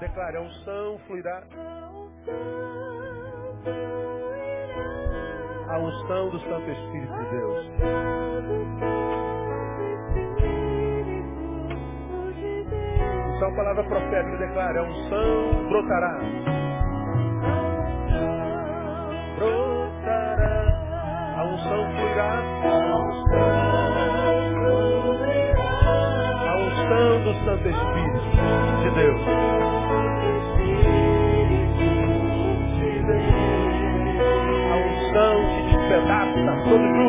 Declare, a unção fluirá. A unção do Santo Espírito de Deus. Unção, palavra profética, declara, a unção brotará. Brotará. A unção fluirá. A unção do Santo Espírito de Deus. the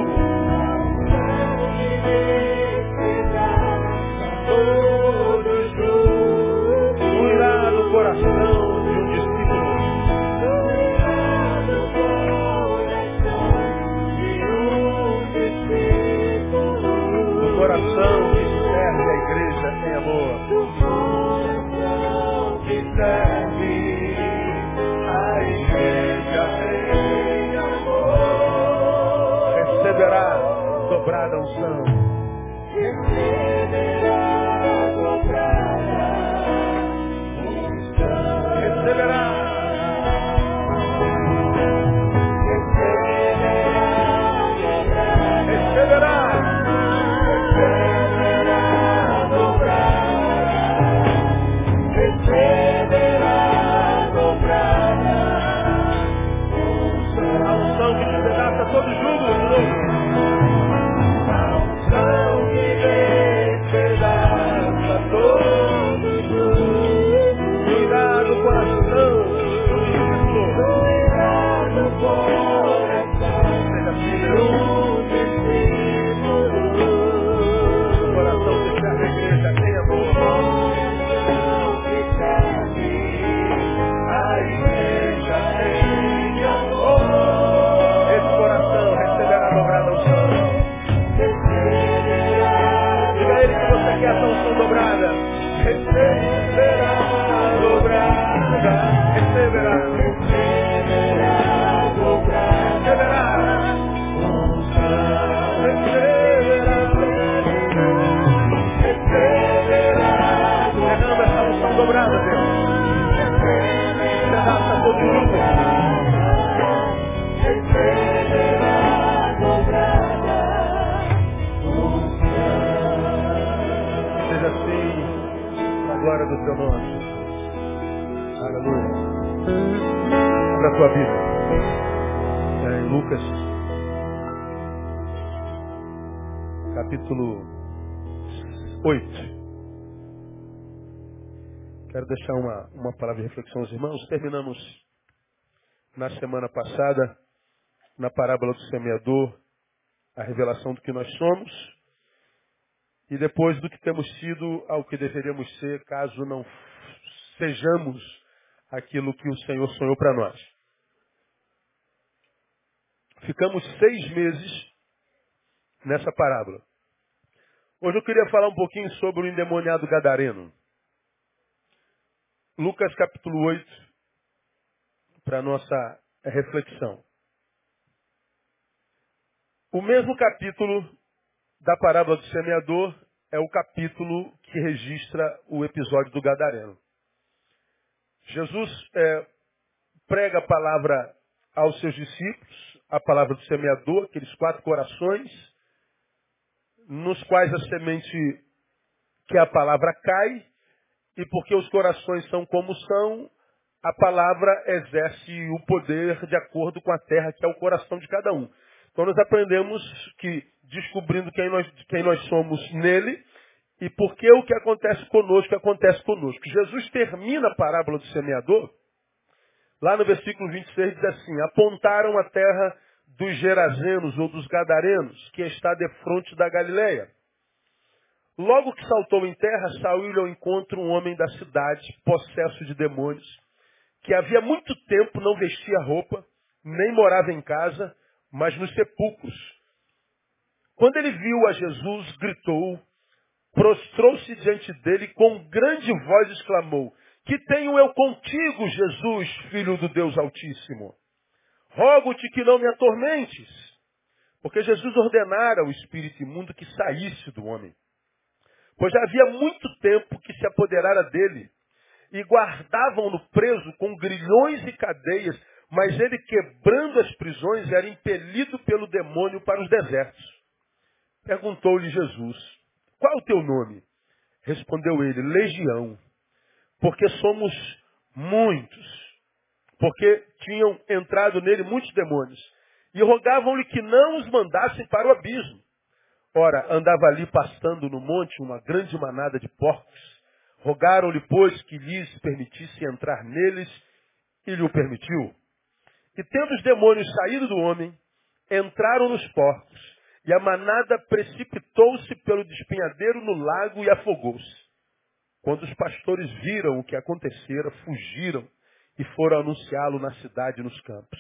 palavra de reflexão aos irmãos. Terminamos na semana passada, na parábola do semeador, a revelação do que nós somos e depois do que temos sido ao que deveríamos ser, caso não sejamos aquilo que o Senhor sonhou para nós. Ficamos seis meses nessa parábola. Hoje eu queria falar um pouquinho sobre o endemoniado gadareno. Lucas capítulo 8, para nossa reflexão. O mesmo capítulo da parábola do semeador é o capítulo que registra o episódio do gadareno. Jesus é, prega a palavra aos seus discípulos, a palavra do semeador, aqueles quatro corações, nos quais a semente que a palavra cai, e porque os corações são como são, a palavra exerce o poder de acordo com a terra que é o coração de cada um. Então nós aprendemos que, descobrindo quem nós, quem nós somos nele, e porque o que acontece conosco acontece conosco. Jesus termina a parábola do semeador, lá no versículo 26 diz assim, apontaram a terra dos Gerazenos ou dos Gadarenos, que está defronte da Galileia. Logo que saltou em terra, saiu ao encontro um homem da cidade, possesso de demônios, que havia muito tempo não vestia roupa, nem morava em casa, mas nos sepulcros. Quando ele viu a Jesus, gritou, prostrou-se diante dele com grande voz exclamou, que tenho eu contigo, Jesus, filho do Deus Altíssimo? Rogo-te que não me atormentes. Porque Jesus ordenara ao espírito imundo que saísse do homem. Pois já havia muito tempo que se apoderara dele. e guardavam-no preso com grilhões e cadeias, mas ele, quebrando as prisões, era impelido pelo demônio para os desertos. Perguntou-lhe Jesus, qual o teu nome? Respondeu ele, Legião, porque somos muitos, porque tinham entrado nele muitos demônios, e rogavam-lhe que não os mandassem para o abismo. Ora, andava ali pastando no monte uma grande manada de porcos. Rogaram-lhe, pois, que lhes permitisse entrar neles, e lhe o permitiu. E tendo os demônios saído do homem, entraram nos porcos, e a manada precipitou-se pelo despenhadeiro no lago e afogou-se. Quando os pastores viram o que acontecera, fugiram e foram anunciá-lo na cidade e nos campos.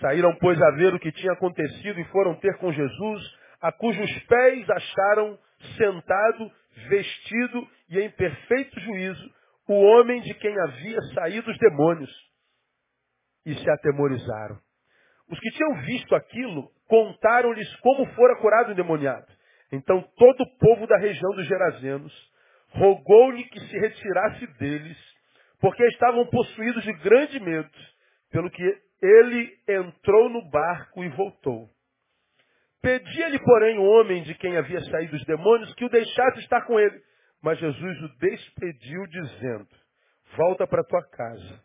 Saíram, pois, a ver o que tinha acontecido e foram ter com Jesus, a cujos pés acharam sentado, vestido e em perfeito juízo, o homem de quem havia saído os demônios. E se atemorizaram. Os que tinham visto aquilo contaram-lhes como fora curado o endemoniado. Então todo o povo da região dos Gerazenos rogou-lhe que se retirasse deles, porque estavam possuídos de grande medo, pelo que ele entrou no barco e voltou. Pedia-lhe, porém, o homem de quem havia saído os demônios que o deixasse estar com ele. Mas Jesus o despediu, dizendo, volta para tua casa,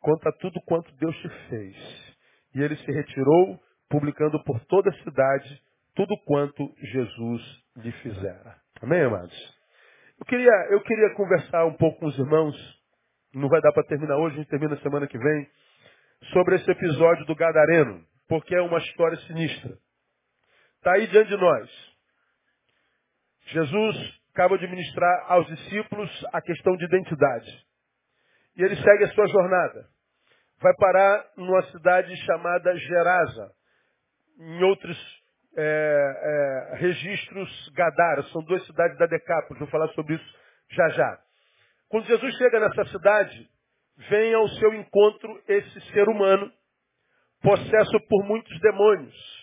conta tudo quanto Deus te fez. E ele se retirou, publicando por toda a cidade tudo quanto Jesus lhe fizera. Amém, amados? Eu queria, eu queria conversar um pouco com os irmãos, não vai dar para terminar hoje, a gente termina semana que vem, sobre esse episódio do Gadareno, porque é uma história sinistra. Está aí diante de nós. Jesus acaba de ministrar aos discípulos a questão de identidade. E ele segue a sua jornada. Vai parar numa cidade chamada Gerasa. Em outros é, é, registros, Gadara. São duas cidades da Decápolis. Vou falar sobre isso já já. Quando Jesus chega nessa cidade, vem ao seu encontro esse ser humano, possesso por muitos demônios.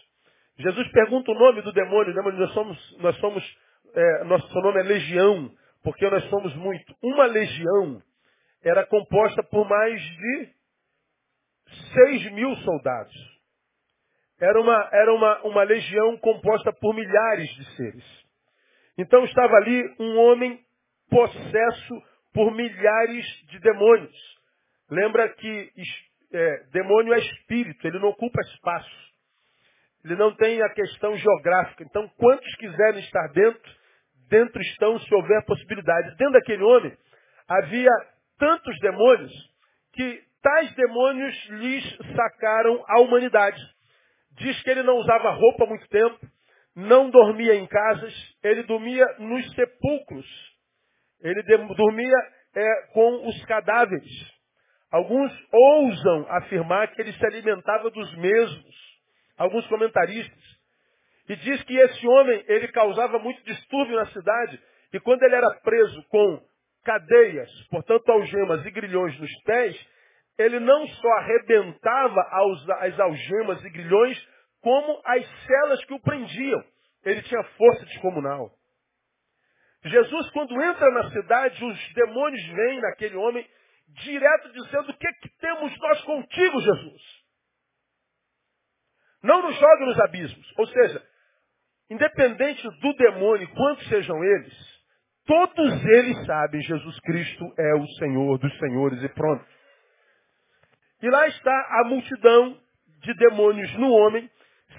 Jesus pergunta o nome do demônio, nós somos, nós somos, é, nosso nome é legião, porque nós somos muito. Uma legião era composta por mais de seis mil soldados. Era uma, era uma, uma legião composta por milhares de seres. Então estava ali um homem possesso por milhares de demônios. Lembra que é, demônio é espírito, ele não ocupa espaço. Ele não tem a questão geográfica. Então, quantos quiserem estar dentro, dentro estão se houver possibilidade. Dentro daquele homem havia tantos demônios que tais demônios lhes sacaram a humanidade. Diz que ele não usava roupa há muito tempo, não dormia em casas, ele dormia nos sepulcros. Ele dormia é, com os cadáveres. Alguns ousam afirmar que ele se alimentava dos mesmos alguns comentaristas. E diz que esse homem, ele causava muito distúrbio na cidade, e quando ele era preso com cadeias, portanto algemas e grilhões nos pés, ele não só arrebentava as algemas e grilhões, como as celas que o prendiam. Ele tinha força descomunal. Jesus, quando entra na cidade, os demônios vêm naquele homem, direto dizendo, o que, que temos nós contigo, Jesus? Não nos jogue nos abismos. Ou seja, independente do demônio, quantos sejam eles, todos eles sabem Jesus Cristo é o Senhor dos senhores e pronto. E lá está a multidão de demônios no homem,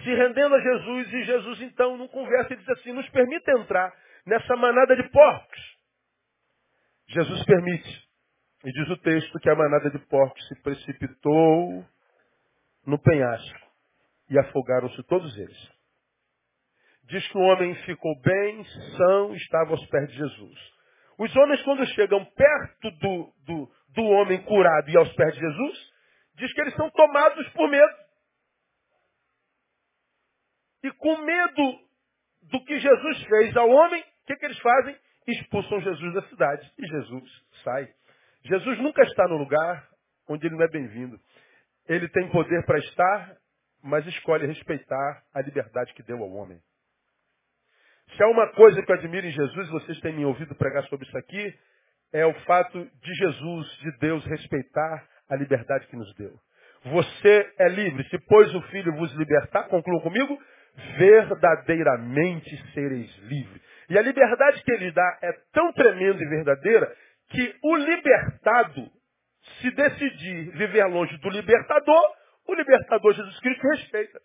se rendendo a Jesus, e Jesus então, num conversa, ele diz assim, nos permita entrar nessa manada de porcos. Jesus permite. E diz o texto que a manada de porcos se precipitou no penhasco e afogaram-se todos eles. Diz que o homem ficou bem, são, estava aos pés de Jesus. Os homens, quando chegam perto do, do, do homem curado e aos pés de Jesus, diz que eles são tomados por medo. E com medo do que Jesus fez ao homem, o que, que eles fazem? Expulsam Jesus da cidade. E Jesus sai. Jesus nunca está no lugar onde ele não é bem-vindo. Ele tem poder para estar mas escolhe respeitar a liberdade que deu ao homem. Se há uma coisa que eu admiro em Jesus, vocês têm me ouvido pregar sobre isso aqui, é o fato de Jesus, de Deus, respeitar a liberdade que nos deu. Você é livre. Se, pois, o Filho vos libertar, conclua comigo, verdadeiramente sereis livres. E a liberdade que ele dá é tão tremenda e verdadeira que o libertado, se decidir viver longe do libertador, o libertador Jesus Cristo respeita.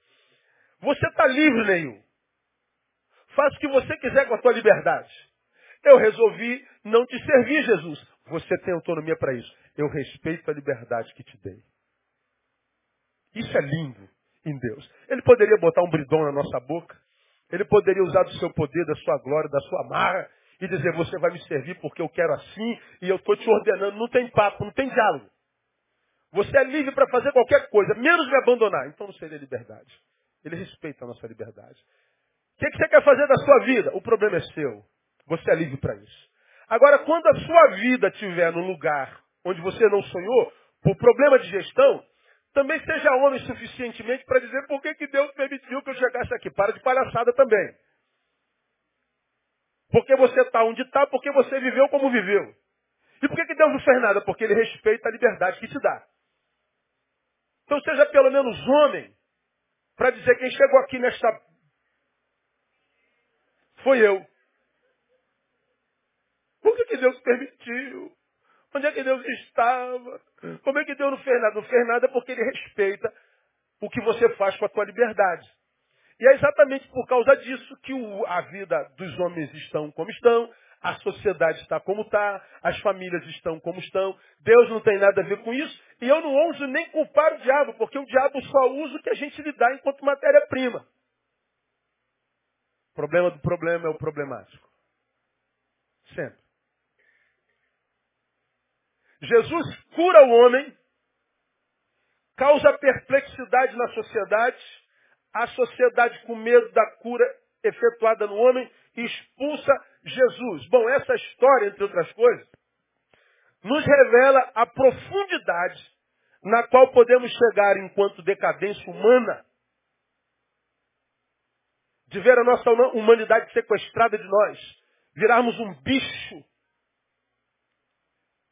Você está livre, nenhum. Faça o que você quiser com a tua liberdade. Eu resolvi não te servir, Jesus. Você tem autonomia para isso. Eu respeito a liberdade que te dei. Isso é lindo em Deus. Ele poderia botar um bridão na nossa boca. Ele poderia usar do seu poder, da sua glória, da sua marra e dizer, você vai me servir porque eu quero assim e eu estou te ordenando. Não tem papo, não tem diálogo. Você é livre para fazer qualquer coisa, menos me abandonar. Então não seria liberdade. Ele respeita a nossa liberdade. O que, que você quer fazer da sua vida? O problema é seu. Você é livre para isso. Agora, quando a sua vida estiver no lugar onde você não sonhou, por problema de gestão, também seja homem suficientemente para dizer por que, que Deus permitiu que eu chegasse aqui. Para de palhaçada também. Porque você está onde está, porque você viveu como viveu. E por que, que Deus não fez nada? Porque Ele respeita a liberdade que te dá. Então seja pelo menos homem para dizer quem chegou aqui nesta. Foi eu. Por que, que Deus permitiu? Onde é que Deus estava? Como é que Deus não fez nada? Não fez nada porque Ele respeita o que você faz com a tua liberdade. E é exatamente por causa disso que o, a vida dos homens estão como estão, a sociedade está como está, as famílias estão como estão. Deus não tem nada a ver com isso. E eu não ouso nem culpar o diabo, porque o diabo só usa o que a gente lhe dá enquanto matéria-prima. O problema do problema é o problemático. Sempre. Jesus cura o homem, causa perplexidade na sociedade, a sociedade com medo da cura efetuada no homem expulsa Jesus. Bom, essa história, entre outras coisas, nos revela a profundidade na qual podemos chegar enquanto decadência humana, de ver a nossa humanidade sequestrada de nós, virarmos um bicho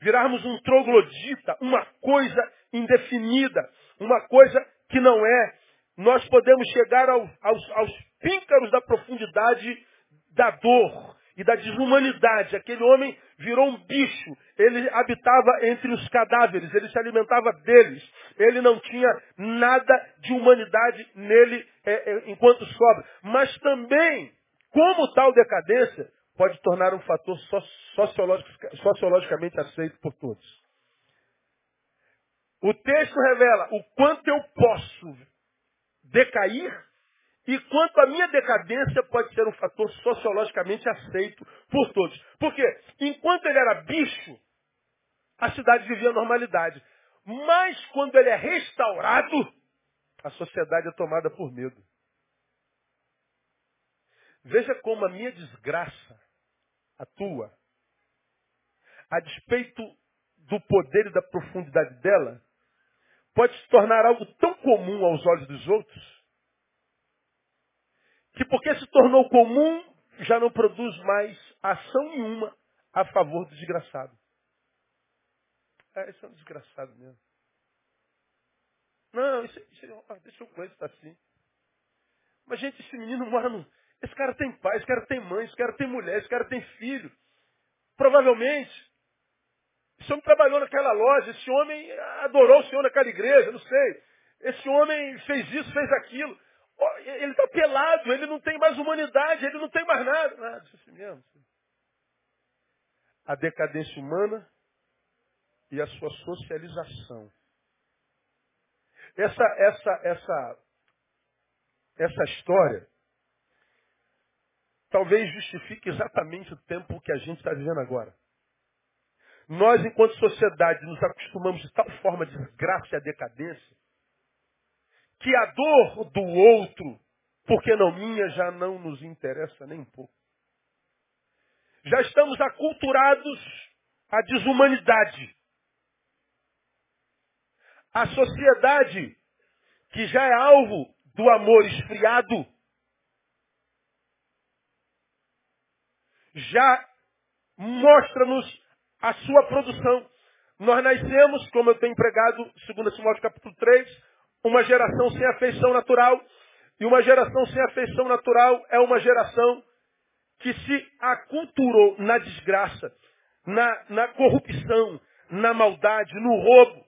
virarmos um troglodita, uma coisa indefinida, uma coisa que não é. Nós podemos chegar ao, aos, aos píncaros da profundidade da dor e da desumanidade. Aquele homem virou um bicho. Ele habitava entre os cadáveres, ele se alimentava deles. Ele não tinha nada de humanidade nele é, é, enquanto sobra. Mas também, como tal decadência, pode tornar um fator sociologicamente aceito por todos. O texto revela o quanto eu posso decair e quanto a minha decadência pode ser um fator sociologicamente aceito por todos. Porque enquanto ele era bicho, a cidade vivia normalidade. Mas quando ele é restaurado, a sociedade é tomada por medo. Veja como a minha desgraça a tua, a despeito do poder e da profundidade dela, pode se tornar algo tão comum aos olhos dos outros, que porque se tornou comum, já não produz mais ação nenhuma a favor do desgraçado. É, esse é um desgraçado mesmo. Não, isso, isso, deixa eu conhecer, está assim. Mas, gente, esse menino mora no, esse cara tem pai, esse cara tem mãe, esse cara tem mulher, esse cara tem filho. Provavelmente, esse homem trabalhou naquela loja, esse homem adorou o Senhor naquela igreja, não sei. Esse homem fez isso, fez aquilo. Ele está pelado, ele não tem mais humanidade, ele não tem mais nada. Nada, isso assim mesmo. A decadência humana e a sua socialização. Essa, essa, essa, essa história talvez justifique exatamente o tempo que a gente está vivendo agora. Nós, enquanto sociedade, nos acostumamos de tal forma a desgraça e a decadência, que a dor do outro, porque não minha, já não nos interessa nem um pouco. Já estamos aculturados à desumanidade. A sociedade, que já é alvo do amor esfriado, já mostra-nos a sua produção. Nós nascemos, como eu tenho empregado, segundo Timóteo capítulo 3, uma geração sem afeição natural. E uma geração sem afeição natural é uma geração que se aculturou na desgraça, na, na corrupção, na maldade, no roubo,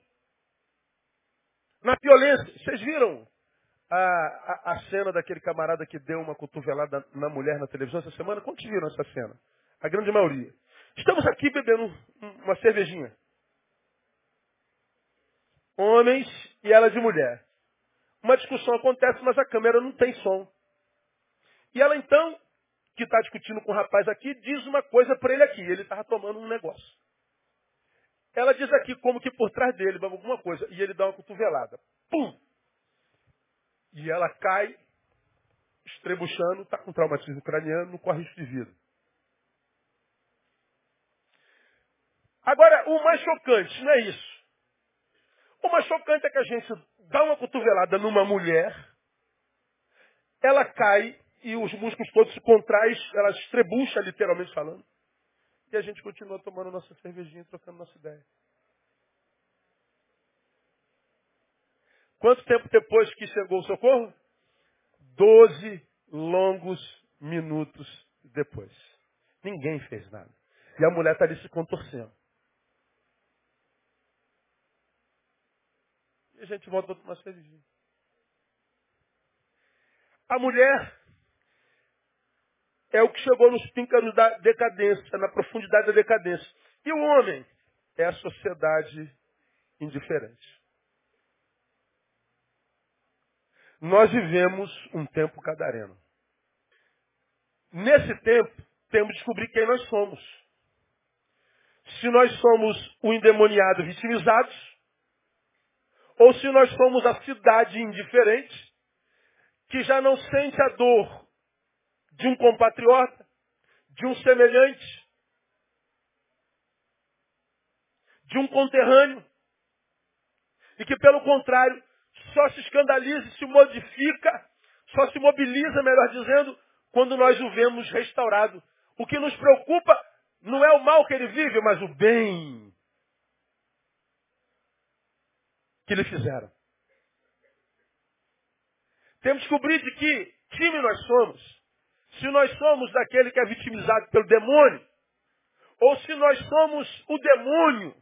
na violência. Vocês viram a, a, a, cena daquele camarada que deu uma cotovelada na mulher na televisão essa semana? Quantos viram essa cena? A grande maioria. Estamos aqui bebendo uma cervejinha. Homens e ela de mulher. Uma discussão acontece, mas a câmera não tem som. E ela então, que está discutindo com o rapaz aqui, diz uma coisa para ele aqui. Ele estava tomando um negócio. Ela diz aqui como que por trás dele, alguma coisa. E ele dá uma cotovelada. Pum! E ela cai, estrebuchando, está com traumatismo craniano, não corre risco de vida. Agora, o mais chocante não é isso. O mais chocante é que a gente dá uma cotovelada numa mulher, ela cai e os músculos todos se contraem, ela estrebucha, literalmente falando. E a gente continua tomando nossa cervejinha, trocando nossa ideia. Quanto tempo depois que chegou o socorro? Doze longos minutos depois. Ninguém fez nada. E a mulher está ali se contorcendo. E a gente volta para uma cervejinha. A mulher é o que chegou nos píncaros da decadência, na profundidade da decadência. E o homem é a sociedade indiferente. Nós vivemos um tempo cadareno. Nesse tempo, temos que descobrir quem nós somos. Se nós somos o endemoniado vitimizados, ou se nós somos a cidade indiferente, que já não sente a dor de um compatriota, de um semelhante, de um conterrâneo, e que, pelo contrário, só se escandaliza se modifica, só se mobiliza, melhor dizendo, quando nós o vemos restaurado. O que nos preocupa não é o mal que ele vive, mas o bem que lhe fizeram. Temos que descobrir de que time nós somos. Se nós somos daquele que é vitimizado pelo demônio, ou se nós somos o demônio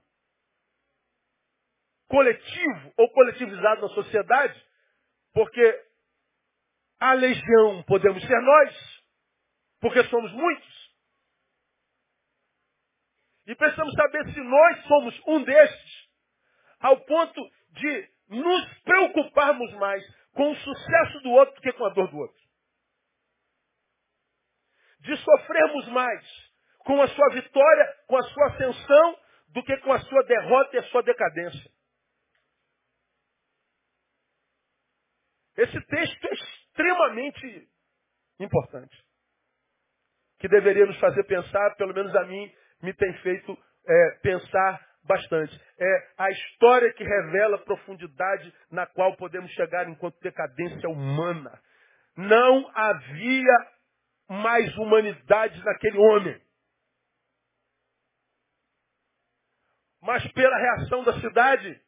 coletivo ou coletivizado na sociedade, porque a legião podemos ser nós, porque somos muitos. E precisamos saber se nós somos um destes, ao ponto de nos preocuparmos mais com o sucesso do outro do que com a dor do outro de sofrermos mais com a sua vitória, com a sua ascensão, do que com a sua derrota e a sua decadência. Esse texto é extremamente importante. Que deveria nos fazer pensar, pelo menos a mim, me tem feito é, pensar bastante. É a história que revela a profundidade na qual podemos chegar enquanto decadência humana. Não havia mais humanidade naquele homem. Mas pela reação da cidade,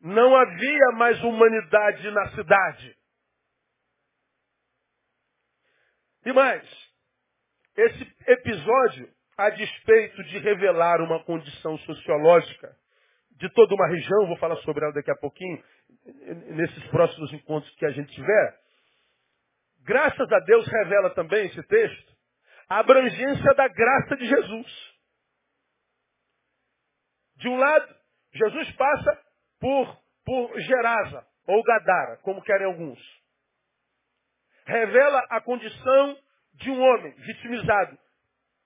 não havia mais humanidade na cidade. E mais, esse episódio, a despeito de revelar uma condição sociológica de toda uma região, vou falar sobre ela daqui a pouquinho, nesses próximos encontros que a gente tiver, Graças a Deus revela também esse texto a abrangência da graça de Jesus. De um lado, Jesus passa por, por Gerasa, ou Gadara, como querem alguns. Revela a condição de um homem vitimizado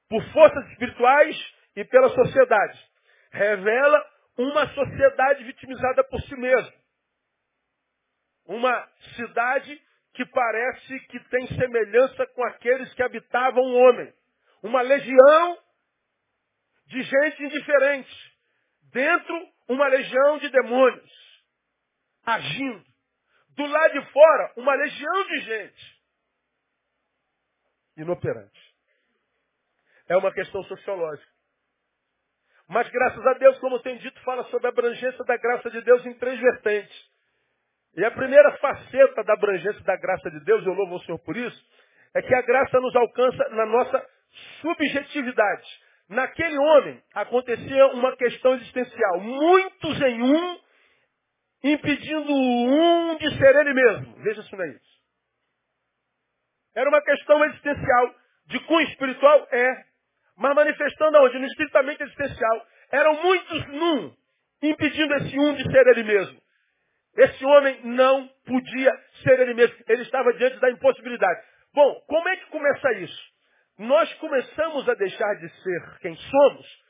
por forças espirituais e pela sociedade. Revela uma sociedade vitimizada por si mesma. Uma cidade que parece que tem semelhança com aqueles que habitavam o homem. Uma legião de gente indiferente. Dentro, uma legião de demônios agindo. Do lado de fora, uma legião de gente inoperante. É uma questão sociológica. Mas graças a Deus, como tenho dito, fala sobre a abrangência da graça de Deus em três vertentes. E a primeira faceta da abrangência da graça de Deus, eu louvo o Senhor por isso, é que a graça nos alcança na nossa subjetividade. Naquele homem acontecia uma questão existencial. Muitos em um, impedindo um de ser ele mesmo. Veja se não é isso. Era uma questão existencial. De cunho espiritual? É. Mas manifestando aonde? No estritamente existencial. Eram muitos num, impedindo esse um de ser ele mesmo. Esse homem não podia ser ele mesmo. Ele estava diante da impossibilidade. Bom, como é que começa isso? Nós começamos a deixar de ser quem somos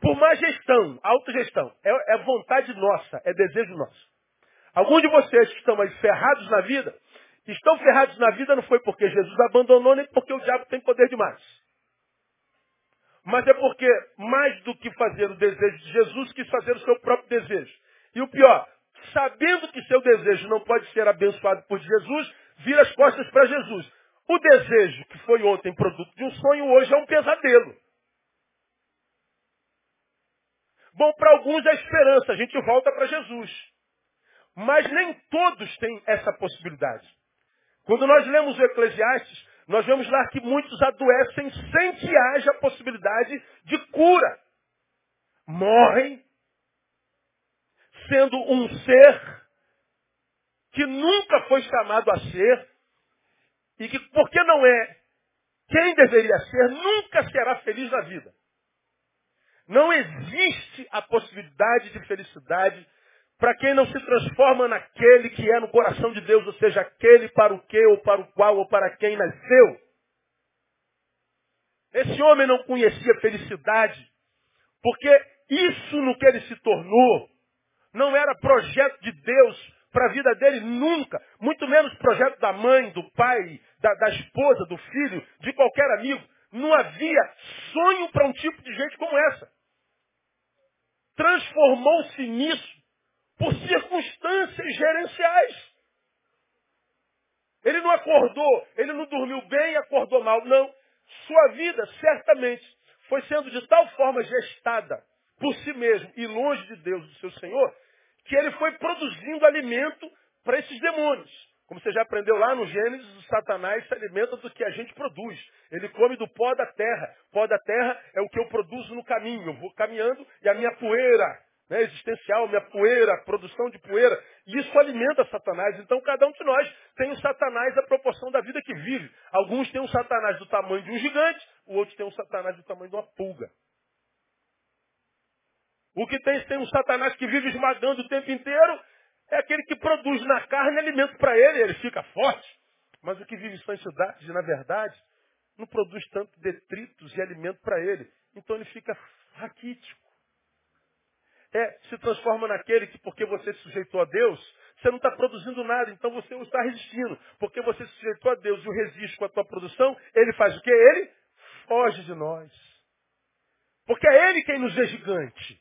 por má gestão, autogestão. É, é vontade nossa, é desejo nosso. Alguns de vocês que estão aí ferrados na vida, estão ferrados na vida não foi porque Jesus abandonou, nem porque o diabo tem poder demais. Mas é porque, mais do que fazer o desejo de Jesus, quis fazer o seu próprio desejo. E o pior, sabendo que seu desejo não pode ser abençoado por Jesus, vira as costas para Jesus. O desejo que foi ontem produto de um sonho, hoje é um pesadelo. Bom, para alguns é esperança, a gente volta para Jesus. Mas nem todos têm essa possibilidade. Quando nós lemos o Eclesiastes, nós vemos lá que muitos adoecem sem que haja possibilidade de cura. Morrem sendo um ser que nunca foi chamado a ser e que, porque não é quem deveria ser, nunca será feliz na vida. Não existe a possibilidade de felicidade para quem não se transforma naquele que é no coração de Deus, ou seja, aquele para o que, ou para o qual, ou para quem nasceu. Esse homem não conhecia felicidade, porque isso no que ele se tornou não era projeto de Deus para a vida dele nunca. Muito menos projeto da mãe, do pai, da, da esposa, do filho, de qualquer amigo. Não havia sonho para um tipo de gente como essa. Transformou-se nisso por circunstâncias gerenciais. Ele não acordou, ele não dormiu bem e acordou mal. Não. Sua vida, certamente, foi sendo de tal forma gestada por si mesmo e longe de Deus, do seu Senhor, que ele foi produzindo alimento para esses demônios. Como você já aprendeu lá no Gênesis, o Satanás se alimenta do que a gente produz. Ele come do pó da terra. Pó da terra é o que eu produzo no caminho. Eu vou caminhando e a minha poeira né, existencial, minha poeira, produção de poeira, isso alimenta Satanás. Então cada um de nós tem um Satanás da proporção da vida que vive. Alguns têm um Satanás do tamanho de um gigante, o outro tem um Satanás do tamanho de uma pulga. O que tem, tem um Satanás que vive esmagando o tempo inteiro, é aquele que produz na carne alimento para ele, ele fica forte. Mas o que vive em cidades, na verdade, não produz tanto detritos e alimento para ele. Então ele fica raquítico. É, se transforma naquele que, porque você se sujeitou a Deus, você não está produzindo nada, então você não está resistindo. Porque você se sujeitou a Deus e o resiste com a tua produção, ele faz o quê? Ele foge de nós. Porque é ele quem nos é gigante.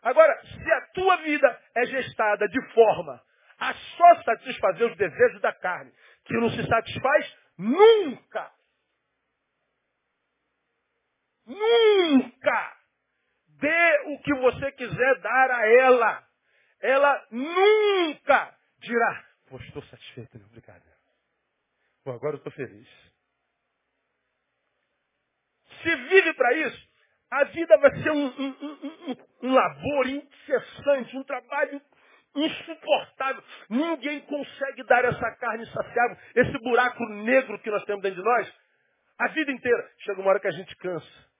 Agora, se a tua vida é gestada de forma a só satisfazer os desejos da carne, que não se satisfaz nunca. Nunca dê o que você quiser dar a ela. Ela nunca dirá, pô, estou satisfeito, né? obrigado. Pô, agora eu estou feliz. Se vive para isso, a vida vai ser um, um, um, um labor incessante, um trabalho insuportável. Ninguém consegue dar essa carne saciável, esse buraco negro que nós temos dentro de nós, a vida inteira. Chega uma hora que a gente cansa.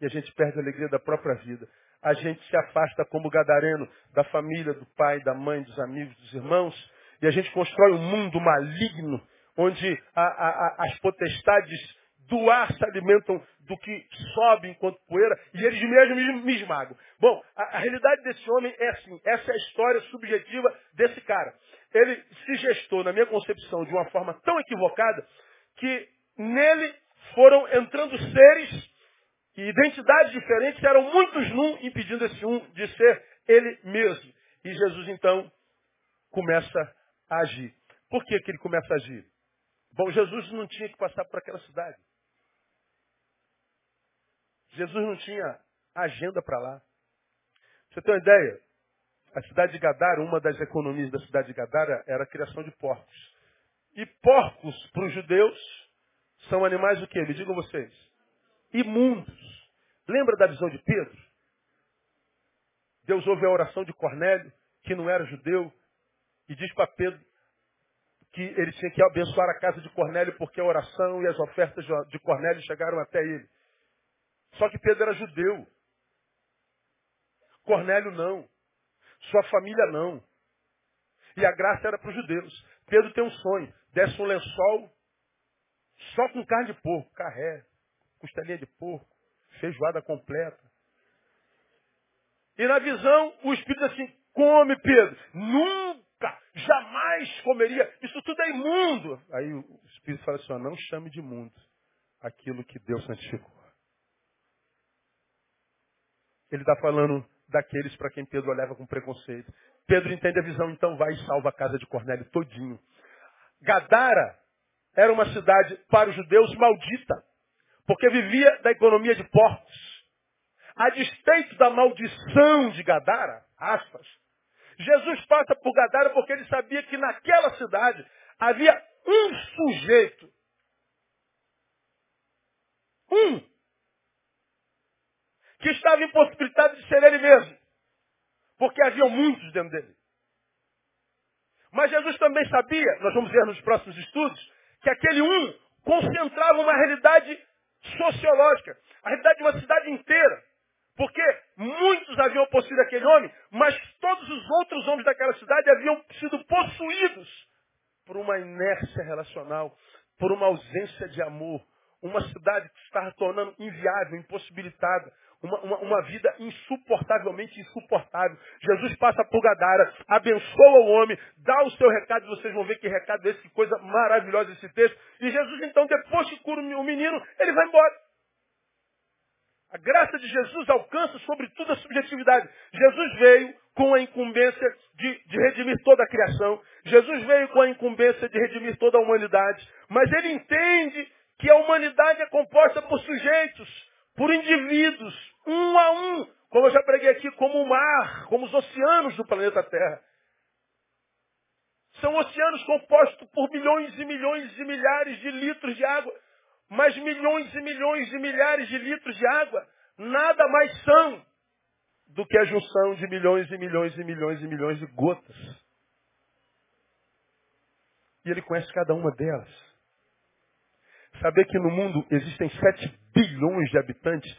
E a gente perde a alegria da própria vida. A gente se afasta como gadareno da família, do pai, da mãe, dos amigos, dos irmãos. E a gente constrói um mundo maligno, onde a, a, a, as potestades do ar se alimentam do que sobe enquanto poeira, e eles mesmos me esmagam. Bom, a, a, realidade desse homem é assim, essa é a história subjetiva desse cara. Ele se gestou, na minha concepção, de uma forma tão equivocada, que nele foram entrando seres e identidades diferentes, eram muitos num, impedindo esse um de ser ele mesmo. E Jesus, então, começa a agir. Por que, que ele começa a agir? Bom, Jesus não tinha que passar por aquela cidade. Jesus não tinha agenda para lá. Você tem uma ideia? A cidade de Gadara, uma das economias da cidade de Gadara era a criação de porcos. E porcos, para os judeus, são animais o quê? Me digam vocês. Imundos. Lembra da visão de Pedro? Deus ouve a oração de Cornélio, que não era judeu, e diz para Pedro que ele tinha que abençoar a casa de Cornélio porque a oração e as ofertas de Cornélio chegaram até ele. Só que Pedro era judeu. Cornélio não. Sua família não. E a graça era para os judeus. Pedro tem um sonho. Desce um lençol só com carne de porco, carré, costelinha de porco, feijoada completa. E na visão, o Espírito assim, come, Pedro. Nunca, jamais comeria. Isso tudo é imundo. Aí o Espírito fala assim, não chame de imundo aquilo que Deus santificou. Ele está falando daqueles para quem Pedro olhava com preconceito. Pedro entende a visão, então vai e salva a casa de Cornélio todinho. Gadara era uma cidade para os judeus maldita, porque vivia da economia de porcos. A despeito da maldição de Gadara, aspas, Jesus passa por Gadara porque ele sabia que naquela cidade havia um sujeito, um, que estava impossibilitado de ser ele mesmo. Porque havia muitos dentro dele. Mas Jesus também sabia, nós vamos ver nos próximos estudos, que aquele um concentrava uma realidade sociológica, a realidade de uma cidade inteira. Porque muitos haviam possuído aquele homem, mas todos os outros homens daquela cidade haviam sido possuídos por uma inércia relacional, por uma ausência de amor. Uma cidade que estava tornando inviável, impossibilitada, uma, uma, uma, vida insuportavelmente insuportável. Jesus passa por Gadara, abençoa o homem, dá o seu recado, vocês vão ver que recado é esse, que coisa maravilhosa esse texto. E Jesus, então, depois que cura o menino, ele vai embora. A graça de Jesus alcança sobretudo a subjetividade. Jesus veio com a incumbência de, de redimir toda a criação. Jesus veio com a incumbência de redimir toda a humanidade. Mas ele entende que a humanidade é composta por sujeitos por indivíduos, um a um, como eu já preguei aqui, como o mar, como os oceanos do planeta Terra. São oceanos compostos por milhões e milhões e milhares de litros de água. Mas milhões e milhões e milhares de litros de água nada mais são do que a junção de milhões e milhões e milhões e milhões de gotas. E ele conhece cada uma delas. Saber que no mundo existem 7 bilhões de habitantes,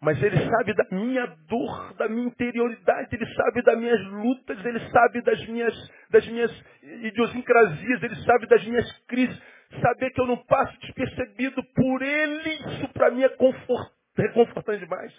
mas ele sabe da minha dor, da minha interioridade, ele sabe das minhas lutas, ele sabe das minhas, das minhas idiosincrasias, ele sabe das minhas crises. Saber que eu não passo despercebido por ele, isso para mim é reconfortante demais.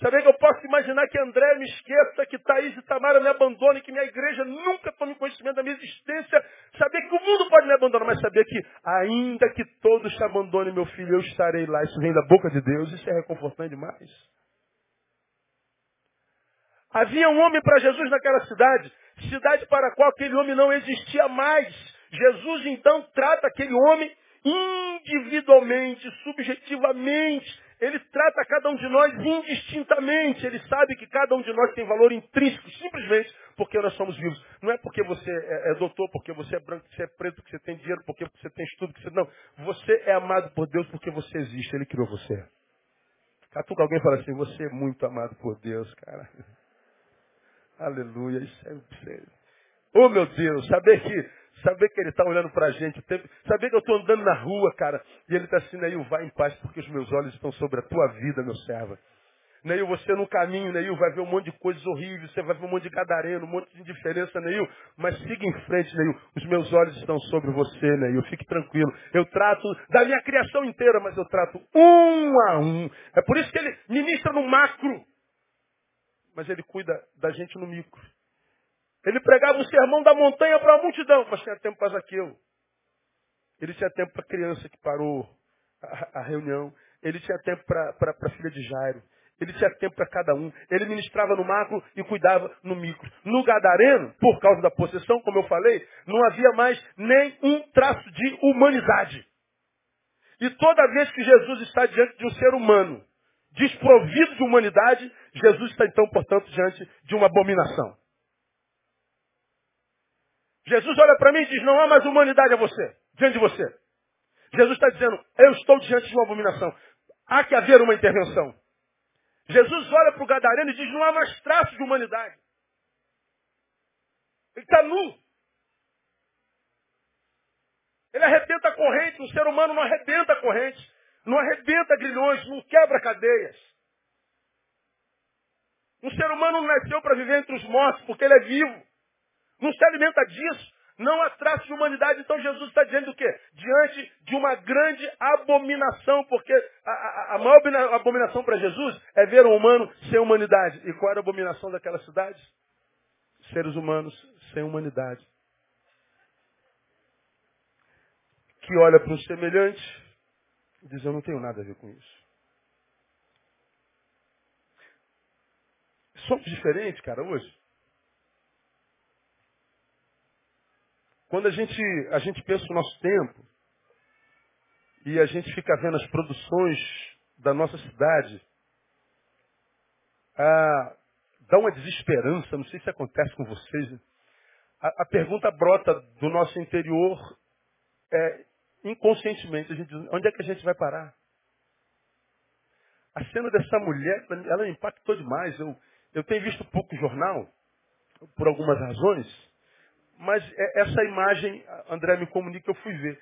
Saber que eu posso imaginar que André me esqueça, que Thaís e Tamara me abandonem, que minha igreja nunca tome conhecimento da minha existência. Saber que o mundo pode me abandonar, mas saber que ainda que todos te abandonem, meu filho, eu estarei lá. Isso vem da boca de Deus, isso é reconfortante demais. Havia um homem para Jesus naquela cidade, cidade para a qual aquele homem não existia mais. Jesus então trata aquele homem individualmente, subjetivamente, ele trata cada um de nós indistintamente. Ele sabe que cada um de nós tem valor intrínseco, simplesmente porque nós somos vivos. Não é porque você é, é doutor, porque você é branco, porque você é preto, porque você tem dinheiro, porque você tem estudo, porque você não. Você é amado por Deus porque você existe. Ele criou você. Catuca alguém fala assim, você é muito amado por Deus, cara. Aleluia. Isso é sério. Oh meu Deus, saber que Saber que ele está olhando para a gente. Saber que eu estou andando na rua, cara. E ele está assim, Neil, vai em paz, porque os meus olhos estão sobre a tua vida, meu servo. Neil, você no caminho, Neil, vai ver um monte de coisas horríveis, você vai ver um monte de gadareno, um monte de indiferença, Neil. Mas siga em frente, Neil. Os meus olhos estão sobre você, Neil. Fique tranquilo. Eu trato da minha criação inteira, mas eu trato um a um. É por isso que ele ministra no macro. Mas ele cuida da gente no micro. Ele pregava o sermão da montanha para a multidão, mas tinha tempo para Zaqueu. Ele tinha tempo para a criança que parou a, a reunião. Ele tinha tempo para a filha de Jairo. Ele tinha tempo para cada um. Ele ministrava no macro e cuidava no micro. No Gadareno, por causa da possessão, como eu falei, não havia mais nem um traço de humanidade. E toda vez que Jesus está diante de um ser humano, desprovido de humanidade, Jesus está então, portanto, diante de uma abominação. Jesus olha para mim e diz, não há mais humanidade a você, diante de você. Jesus está dizendo, eu estou diante de uma abominação. Há que haver uma intervenção. Jesus olha para o Gadareno e diz, não há mais traço de humanidade. Ele está nu. Ele arrebenta a corrente, um ser humano não arrebenta a corrente, não arrebenta grilhões, não quebra cadeias. Um ser humano não nasceu para viver entre os mortos, porque ele é vivo. Não se alimenta disso. Não há traço de humanidade. Então Jesus está dizendo o quê? Diante de uma grande abominação, porque a, a, a maior abominação para Jesus é ver um humano sem humanidade. E qual era a abominação daquela cidade? Seres humanos sem humanidade. Que olha para um semelhante e diz, eu não tenho nada a ver com isso. Somos diferentes, cara, hoje. Quando a gente, a gente pensa no nosso tempo e a gente fica vendo as produções da nossa cidade, ah, dá uma desesperança, não sei se acontece com vocês. Né? A, a, pergunta brota do nosso interior é, inconscientemente, a gente diz, onde é que a gente vai parar? A cena dessa mulher, ela me impactou demais. Eu, eu tenho visto pouco jornal, por algumas razões, mas é, essa imagem, André me comunica, eu fui ver.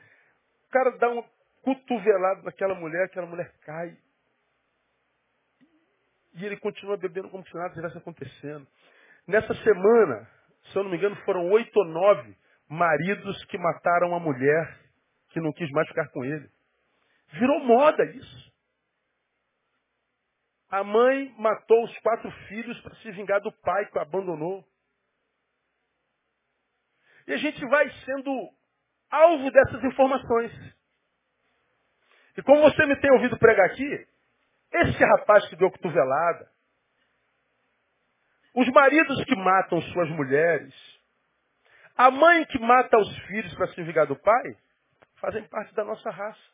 O cara dá um cotovelado naquela mulher, aquela mulher cai. E ele continua bebendo como se nada estivesse acontecendo. Nessa semana, se eu não me engano, foram oito ou nove maridos que mataram a mulher que não quis mais ficar com ele. Virou moda isso. A mãe matou os quatro filhos para se vingar do pai que o abandonou. E a gente vai sendo alvo dessas informações. E como você me tem ouvido pregar aqui, esse rapaz que deu cotovelada, os maridos que matam suas mulheres, a mãe que mata os filhos para se vingar do pai, fazem parte da nossa raça.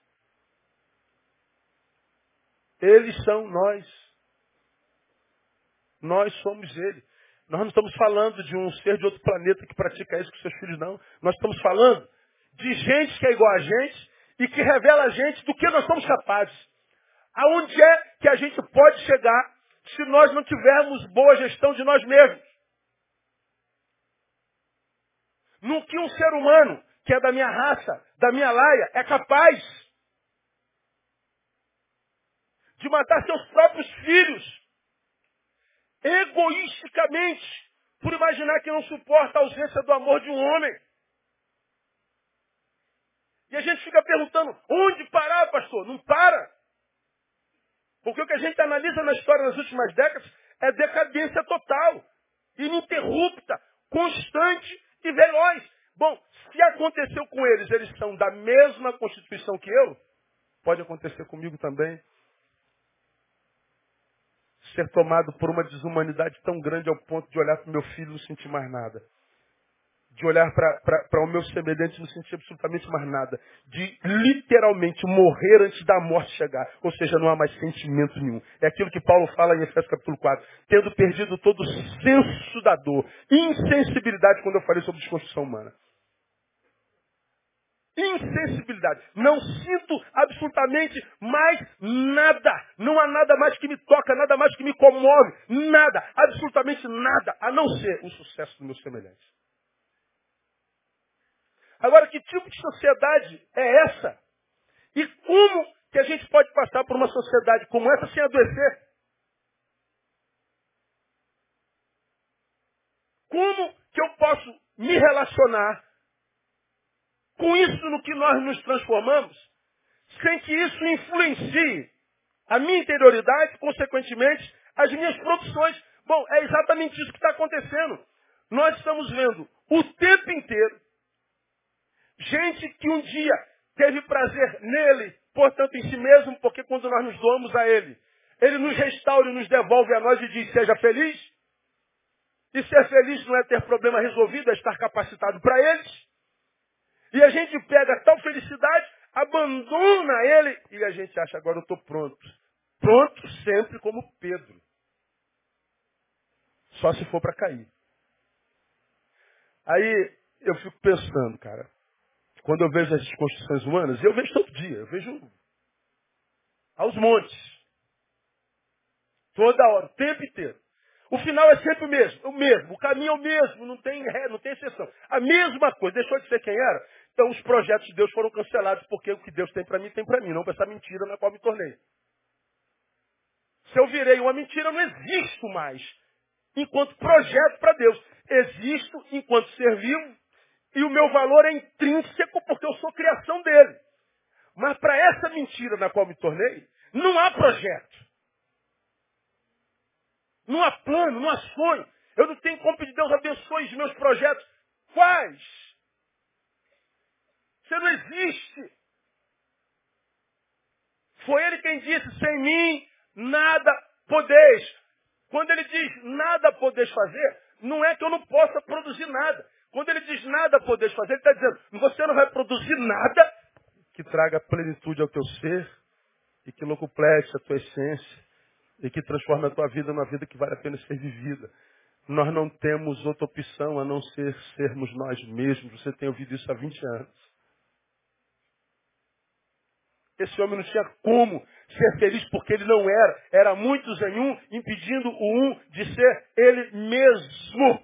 Eles são nós. Nós somos ele. Nós não estamos falando de um ser de outro planeta que pratica isso com seus filhos, não. Nós estamos falando de gente que é igual a gente e que revela a gente do que nós somos capazes. Aonde é que a gente pode chegar se nós não tivermos boa gestão de nós mesmos? No que um ser humano, que é da minha raça, da minha laia, é capaz de matar seus próprios filhos egoisticamente, por imaginar que não suporta a ausência do amor de um homem. E a gente fica perguntando, onde parar, pastor? Não para. Porque o que a gente analisa na história das últimas décadas é decadência total, ininterrupta, constante e veloz. Bom, se aconteceu com eles, eles são da mesma constituição que eu, pode acontecer comigo também ser tomado por uma desumanidade tão grande ao ponto de olhar para o meu filho e não sentir mais nada. De olhar para o meu semelhante e não sentir absolutamente mais nada. De literalmente morrer antes da morte chegar. Ou seja, não há mais sentimento nenhum. É aquilo que Paulo fala em Efésios capítulo 4. Tendo perdido todo o senso da dor. Insensibilidade quando eu falei sobre desconstrução humana. Insensibilidade. Não sinto absolutamente mais nada. Não há nada mais que me toca, nada mais que me comove. Nada. Absolutamente nada. A não ser o sucesso do meu semelhante. Agora, que tipo de sociedade é essa? E como que a gente pode passar por uma sociedade como essa sem adoecer? Como que eu posso me relacionar com isso no que nós nos transformamos, sem que isso influencie a minha interioridade, consequentemente, as minhas produções. Bom, é exatamente isso que está acontecendo. Nós estamos vendo o tempo inteiro gente que um dia teve prazer nele, portanto em si mesmo, porque quando nós nos doamos a ele, ele nos restaura e nos devolve a nós e diz, seja feliz. E ser feliz não é ter problema resolvido, é estar capacitado para eles. E a gente pega tal felicidade, abandona ele e a gente acha, agora eu estou pronto. Pronto sempre como Pedro. Só se for para cair. Aí eu fico pensando, cara, quando eu vejo as construções humanas, eu vejo todo dia, eu vejo aos montes. Toda hora, o tempo inteiro. O final é sempre o mesmo, o mesmo, o caminho é o mesmo, não tem não tem exceção. A mesma coisa, deixou de ser quem era. Então os projetos de Deus foram cancelados, porque o que Deus tem para mim, tem para mim, não para essa mentira na qual me tornei. Se eu virei uma mentira, eu não existo mais enquanto projeto para Deus. Existo enquanto ser vivo e o meu valor é intrínseco porque eu sou criação dele. Mas para essa mentira na qual me tornei, não há projeto. Não há plano, não há sonho. Eu não tenho como pedir Deus abençoe os meus projetos. Quais? Você não existe. Foi ele quem disse, sem mim nada podeis. Quando ele diz nada podeis fazer, não é que eu não possa produzir nada. Quando ele diz nada podeis fazer, ele está dizendo, você não vai produzir nada que traga plenitude ao teu ser e que locuplete a tua essência e que transforme a tua vida numa vida que vale a pena ser vivida. Nós não temos outra opção a não ser sermos nós mesmos. Você tem ouvido isso há 20 anos. Esse homem não tinha como ser feliz porque ele não era. Era muitos em um, impedindo o um de ser ele mesmo.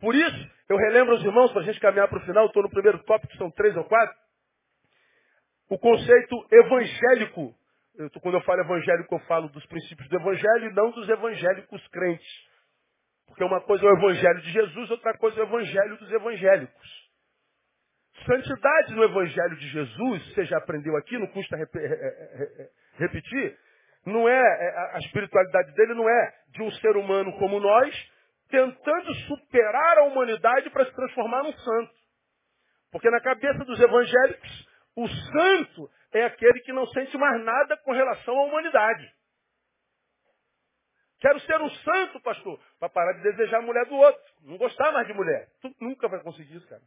Por isso, eu relembro aos irmãos, para a gente caminhar para o final, estou no primeiro tópico, são três ou quatro. O conceito evangélico. Eu, quando eu falo evangélico, eu falo dos princípios do evangelho e não dos evangélicos crentes. Porque uma coisa é o evangelho de Jesus, outra coisa é o evangelho dos evangélicos. Santidade no Evangelho de Jesus, você já aprendeu aqui, não custa repetir, não é, é, a espiritualidade dele não é de um ser humano como nós, tentando superar a humanidade para se transformar num santo. Porque na cabeça dos evangélicos, o santo é aquele que não sente mais nada com relação à humanidade. Quero ser um santo, pastor, para parar de desejar a mulher do outro. Não gostar mais de mulher. Tu nunca vai conseguir isso, cara.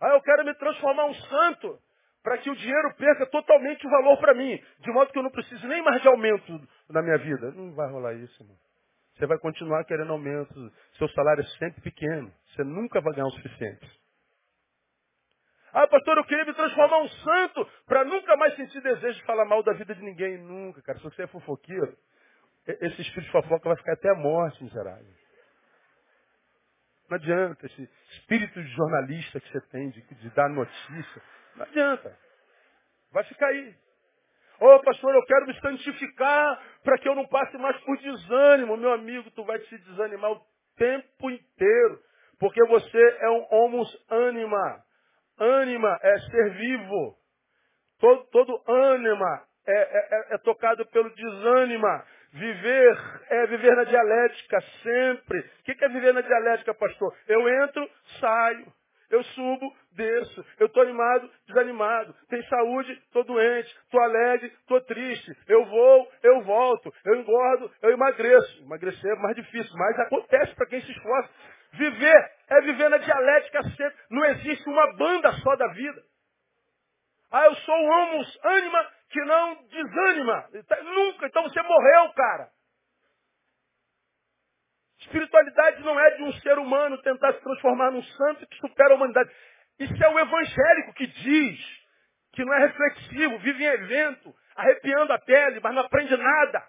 Ah, eu quero me transformar um santo para que o dinheiro perca totalmente o valor para mim, de modo que eu não preciso nem mais de aumento na minha vida. Não vai rolar isso, irmão. Você vai continuar querendo aumento, seu salário é sempre pequeno, você nunca vai ganhar o suficiente. Ah, pastor, eu queria me transformar um santo para nunca mais sentir desejo de falar mal da vida de ninguém. Nunca, cara. Se você é fofoqueiro, esse espírito de fofoca vai ficar até a morte, miserável. Não adianta. Esse espírito de jornalista que você tem, de, de dar notícia. Não adianta. Vai ficar aí. Ô oh, pastor, eu quero me santificar para que eu não passe mais por desânimo. Meu amigo, tu vai se desanimar o tempo inteiro. Porque você é um homus anima. Anima é ser vivo. Todo, todo ânima é, é, é, é tocado pelo desânima. Viver é viver na dialética sempre. O que é viver na dialética, pastor? Eu entro, saio. Eu subo, desço. Eu estou animado, desanimado. Tem saúde, estou doente. Estou alegre, estou triste. Eu vou, eu volto. Eu engordo, eu emagreço. Emagrecer é mais difícil, mas acontece para quem se esforça. Viver é viver na dialética sempre. Não existe uma banda só da vida. Ah, eu sou um homus anima que não desanima. Tá, nunca. Então você morreu, cara. Espiritualidade não é de um ser humano tentar se transformar num santo que supera a humanidade. Isso é o evangélico que diz que não é reflexivo, vive em evento, arrepiando a pele, mas não aprende nada.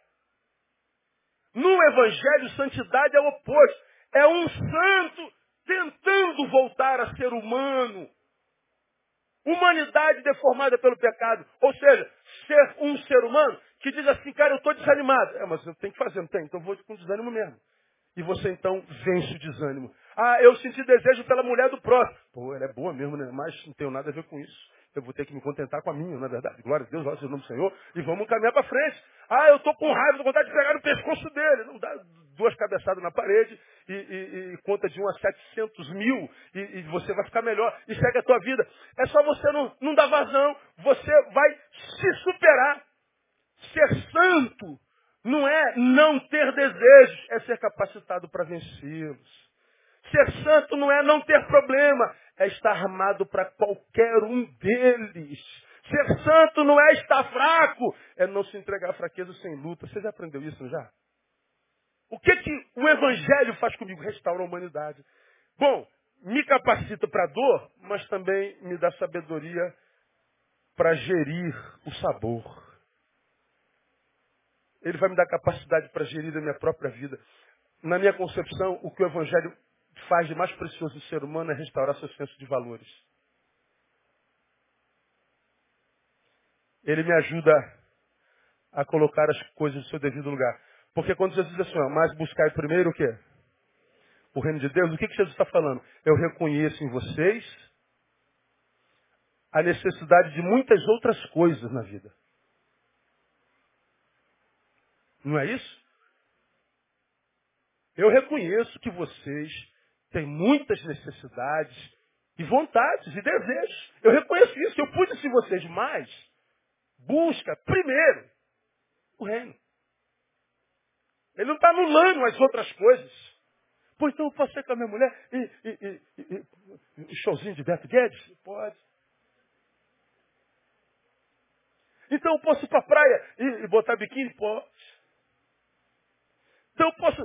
No evangelho, santidade é o oposto. É um santo tentando voltar a ser humano. Humanidade deformada pelo pecado. Ou seja, ser um ser humano que diz assim, cara, eu estou desanimado. É, mas eu tenho que fazer, não tem? Então vou com desânimo mesmo. E você então vence o desânimo. Ah, eu senti desejo pela mulher do próximo. Pô, ela é boa mesmo, né? Mas não tenho nada a ver com isso. Eu vou ter que me contentar com a minha, não é verdade? Glória a Deus, olha o nome do Senhor. E vamos caminhar para frente. Ah, eu estou com raiva, com vontade de pegar no pescoço dele. Não dá duas cabeçadas na parede e, e, e conta de 1 a 700 mil e, e, você vai ficar melhor e segue a tua vida. É só você não, não dar vazão. Você vai se superar. Ser santo não é não ter desejos, é ser capacitado para vencê-los. Ser santo não é não ter problema, é estar armado para qualquer um deles. Ser santo não é estar fraco, é não se entregar à fraqueza sem luta. Você já aprendeu isso, já? O que, que o Evangelho faz comigo? Restaura a humanidade. Bom, me capacita para a dor, mas também me dá sabedoria para gerir o sabor. Ele vai me dar capacidade para gerir a minha própria vida. Na minha concepção, o que o Evangelho faz de mais precioso no ser humano é restaurar seu senso de valores. Ele me ajuda a colocar as coisas no seu devido lugar. Porque quando Jesus diz assim, mas buscar primeiro o quê? O reino de Deus, o que, que Jesus está falando? Eu reconheço em vocês a necessidade de muitas outras coisas na vida. Não é isso? Eu reconheço que vocês têm muitas necessidades e vontades e desejos. Eu reconheço isso. Eu pude se vocês mais. Busca primeiro o reino. Ele não está anulando as outras coisas. Pois então eu posso ser com a minha mulher e, e, e, e showzinho de Beto Guedes? Pode. Então eu posso ir para a praia e, botar biquíni? Pode. Então eu posso,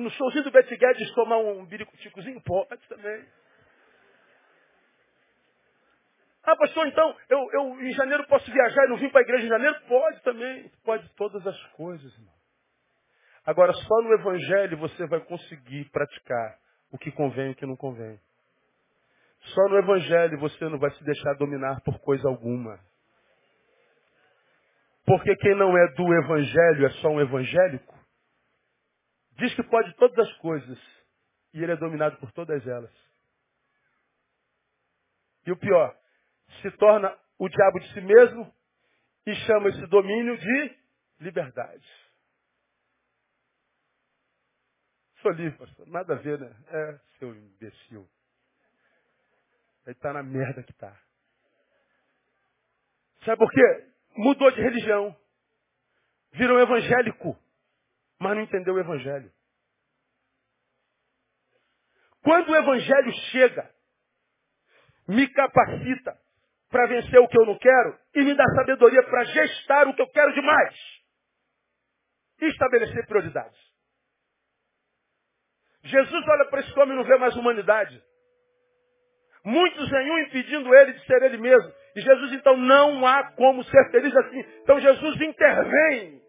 no showzinho do Betty Guedes, tomar um biricuticozinho? Pode também. Ah, pastor, então, eu, eu em janeiro posso viajar e não vim para a igreja em janeiro? Pode também. Pode todas as coisas, irmão. Agora, só no Evangelho você vai conseguir praticar o que convém e o que não convém. Só no Evangelho você não vai se deixar dominar por coisa alguma. Porque quem não é do Evangelho é só um evangélico, diz que pode todas as coisas e ele é dominado por todas elas. E o pior, se torna o diabo de si mesmo e chama esse domínio de liberdade. Sou livre, pastor. Nada a ver, né? É, seu imbecil. Ele está na merda que está. Sabe por quê? Mudou de religião. Virou evangélico. Mas não entendeu o evangelho. Quando o evangelho chega, me capacita para vencer o que eu não quero e me dá sabedoria para gestar o que eu quero demais. E estabelecer prioridades. Jesus olha para esse homem e não vê mais humanidade. Muitos nenhum impedindo ele de ser ele mesmo. E Jesus então não há como ser feliz assim. Então Jesus intervém.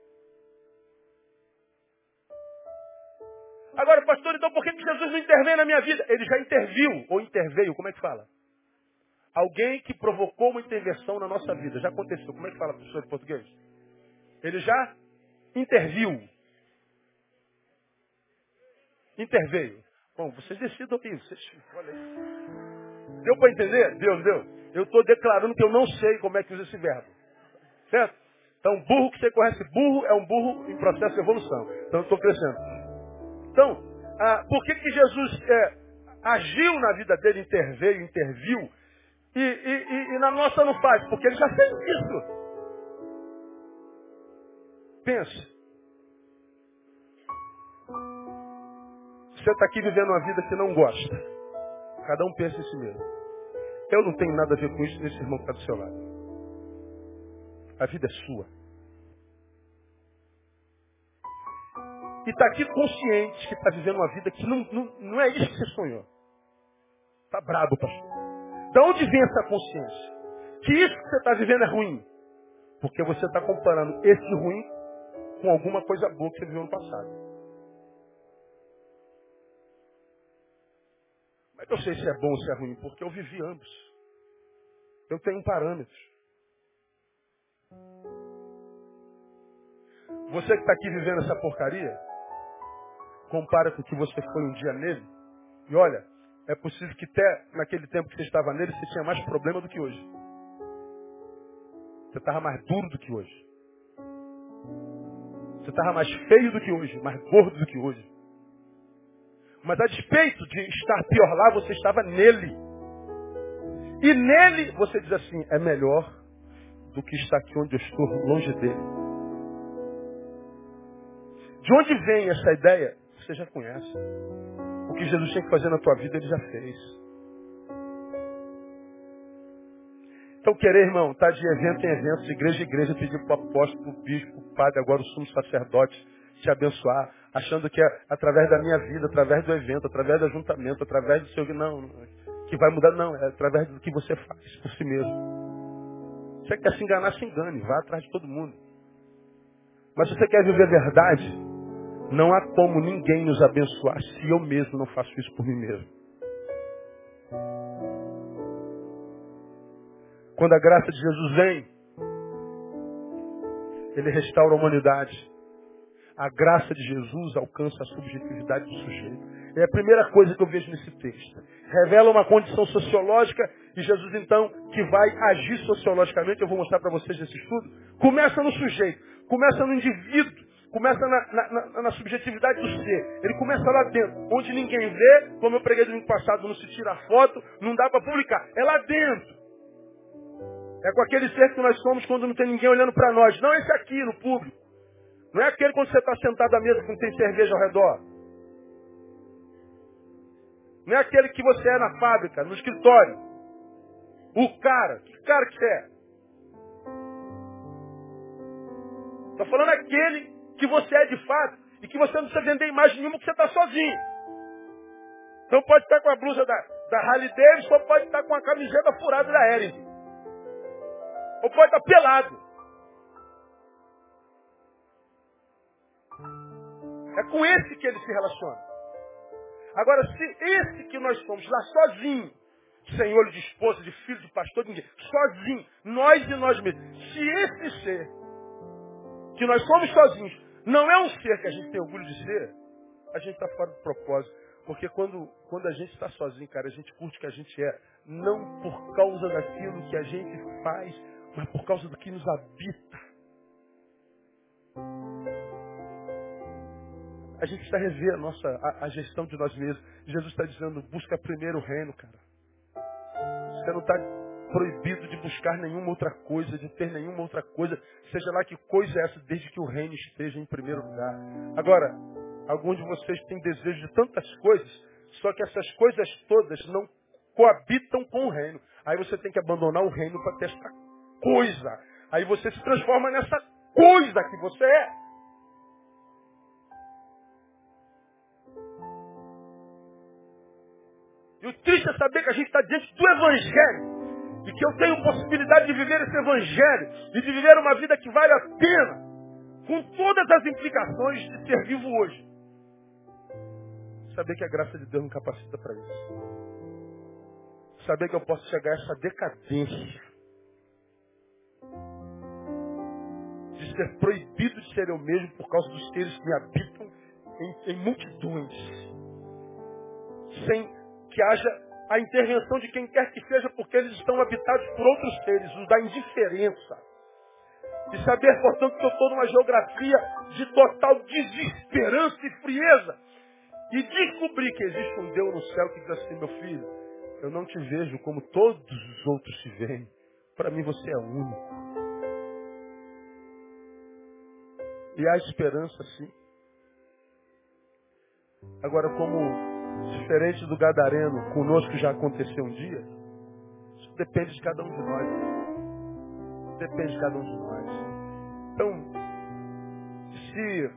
Agora, pastor, então por que Jesus não intervém na minha vida? Ele já interviu, ou interveio, como é que fala? Alguém que provocou uma intervenção na nossa vida. Já aconteceu. Como é que fala, professor de português? Ele já interviu. Interveio. Bom, vocês decidam aí. Vocês. Deu para entender? Deu, deu. Eu estou declarando que eu não sei como é que usa esse verbo. Certo? Então, burro que você conhece burro é um burro em processo de evolução. Então, eu estou crescendo. Então, ah, por que, que Jesus é, agiu na vida dele, interveio, interviu, e, e, e, e na nossa não faz? Porque ele já fez isso. Pense. Você está aqui vivendo uma vida que não gosta. Cada um pensa em si mesmo. Eu não tenho nada a ver com isso nesse irmão que está do seu lado. A vida é sua. E está aqui consciente que está vivendo uma vida que não, não, não é isso que você sonhou. Está brabo, pastor. Da onde vem essa consciência? Que isso que você está vivendo é ruim. Porque você está comparando esse ruim com alguma coisa boa que você viveu no passado. Mas eu sei se é bom ou se é ruim, porque eu vivi ambos. Eu tenho parâmetros. Você que está aqui vivendo essa porcaria, compara com o que você foi um dia nele, e olha, é possível que até naquele tempo que você estava nele, você tinha mais problema do que hoje. Você estava mais duro do que hoje. Você estava mais feio do que hoje, mais gordo do que hoje. Mas a despeito de estar pior lá, você estava nele. E nele você diz assim, é melhor do que estar aqui onde eu estou, longe dele. De onde vem essa ideia? Você já conhece. O que Jesus tinha que fazer na tua vida, ele já fez. Então querer, irmão, tá de evento em evento, de igreja em igreja, pedir para o apóstolo, para o bispo, para o padre, agora o sumo sacerdote, te abençoar, achando que é através da minha vida, através do evento, através do ajuntamento, através do seu... Não, que vai mudar, não, é através do que você faz por si mesmo. Você quer se enganar, se engane, vá atrás de todo mundo. Mas se você quer viver a verdade, não há como ninguém nos abençoar se eu mesmo não faço isso por mim mesmo. Quando a graça de Jesus vem, ele restaura a humanidade. A graça de Jesus alcança a subjetividade do sujeito. É a primeira coisa que eu vejo nesse texto. Revela uma condição sociológica e Jesus, então, que vai agir sociologicamente, eu vou mostrar para vocês nesse estudo, começa no sujeito, começa no indivíduo, começa na, na, na, na, subjetividade do ser. Ele começa lá dentro, onde ninguém vê, como eu preguei no ano passado, não se tira foto, não dá para publicar. É lá dentro. É com aquele ser que nós somos quando não tem ninguém olhando para nós. Não esse aqui, no público. Não é aquele quando você está sentado à mesa que não tem cerveja ao redor. Não é aquele que você é na fábrica, no escritório. O cara. Que cara que você é? Estou falando aquele que você é de fato e que você não precisa vender imagem nenhuma que você está sozinho. Então pode estar com a blusa da, da Harley Davidson ou pode estar com a camiseta furada da Ering. Ou pode estar pelado. É com esse que ele se relaciona. Agora, se esse que nós somos lá sozinho, sem olho de esposa, de filho, de pastor, de ninguém, sozinho, nós e nós mesmos, se esse ser, que nós somos sozinhos, não é um ser que a gente tem orgulho de ser, a gente está fora do propósito. Porque quando, quando a gente está sozinho, cara, a gente curte o que a gente é, não por causa daquilo que a gente faz, mas por causa do que nos habita. A gente está rever a nossa a, a gestão de nós mesmos. Jesus está dizendo, busca primeiro o reino, cara. Você não está proibido de buscar nenhuma outra coisa, de ter nenhuma outra coisa, seja lá que coisa é essa, desde que o reino esteja em primeiro lugar. Agora, alguns de vocês têm desejo de tantas coisas, só que essas coisas todas não coabitam com o reino. Aí você tem que abandonar o reino para testar coisa. Aí você se transforma nessa coisa que você é. E o triste é saber que a gente está diante do Evangelho. E que eu tenho possibilidade de viver esse Evangelho. E de viver uma vida que vale a pena. Com todas as implicações de ser vivo hoje. Saber que a graça de Deus me capacita para isso. Saber que eu posso chegar a essa decadência ser proibido de ser eu mesmo por causa dos seres que me habitam em, em multidões. Sem que haja a intervenção de quem quer que seja, porque eles estão habitados por outros seres, os da indiferença. E saber, portanto, que eu estou numa geografia de total desesperança e frieza. E descobrir que existe um Deus no céu que diz assim, meu filho, eu não te vejo como todos os outros te veem. Para mim você é único. E há esperança sim. Agora, como diferente do Gadareno, conosco já aconteceu um dia, isso depende de cada um de nós. Depende de cada um de nós. Então, se